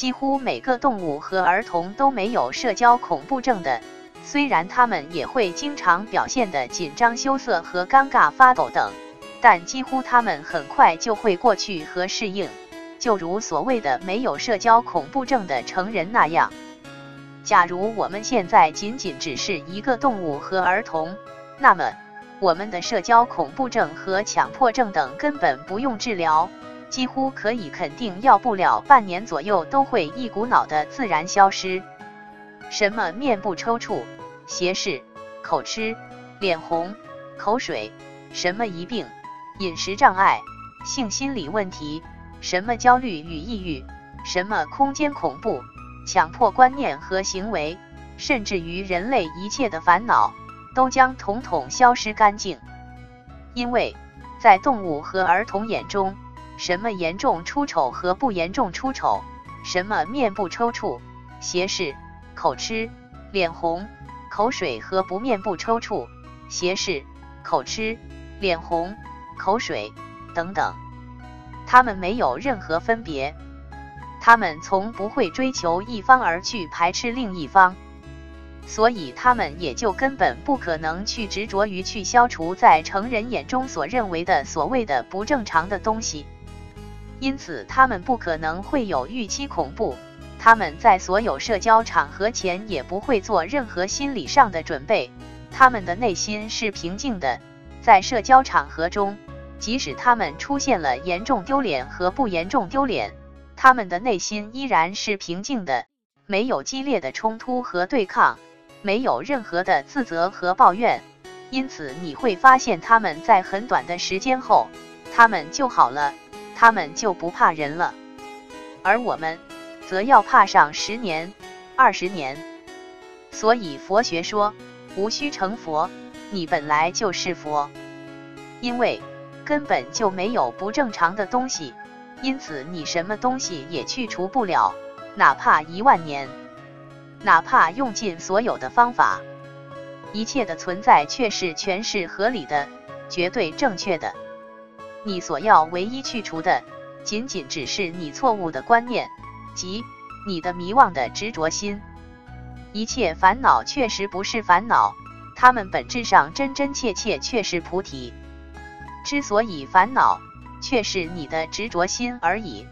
几乎每个动物和儿童都没有社交恐怖症的，虽然他们也会经常表现的紧张、羞涩和尴尬、发抖等，但几乎他们很快就会过去和适应，就如所谓的没有社交恐怖症的成人那样。假如我们现在仅仅只是一个动物和儿童，那么我们的社交恐怖症和强迫症等根本不用治疗。几乎可以肯定，要不了半年左右都会一股脑的自然消失。什么面部抽搐、斜视、口吃、脸红、口水，什么疑病、饮食障碍、性心理问题，什么焦虑与抑郁，什么空间恐怖、强迫观念和行为，甚至于人类一切的烦恼，都将统统消失干净。因为在动物和儿童眼中。什么严重出丑和不严重出丑？什么面部抽搐、斜视、口吃、脸红、口水和不面部抽搐、斜视、口吃、脸红、口水等等，他们没有任何分别，他们从不会追求一方而去排斥另一方，所以他们也就根本不可能去执着于去消除在成人眼中所认为的所谓的不正常的东西。因此，他们不可能会有预期恐怖。他们在所有社交场合前也不会做任何心理上的准备。他们的内心是平静的。在社交场合中，即使他们出现了严重丢脸和不严重丢脸，他们的内心依然是平静的，没有激烈的冲突和对抗，没有任何的自责和抱怨。因此，你会发现他们在很短的时间后，他们就好了。他们就不怕人了，而我们则要怕上十年、二十年。所以佛学说，无需成佛，你本来就是佛。因为根本就没有不正常的东西，因此你什么东西也去除不了，哪怕一万年，哪怕用尽所有的方法，一切的存在却是全是合理的，绝对正确的。你所要唯一去除的，仅仅只是你错误的观念，即你的迷惘的执着心。一切烦恼确实不是烦恼，它们本质上真真切切却是菩提。之所以烦恼，却是你的执着心而已。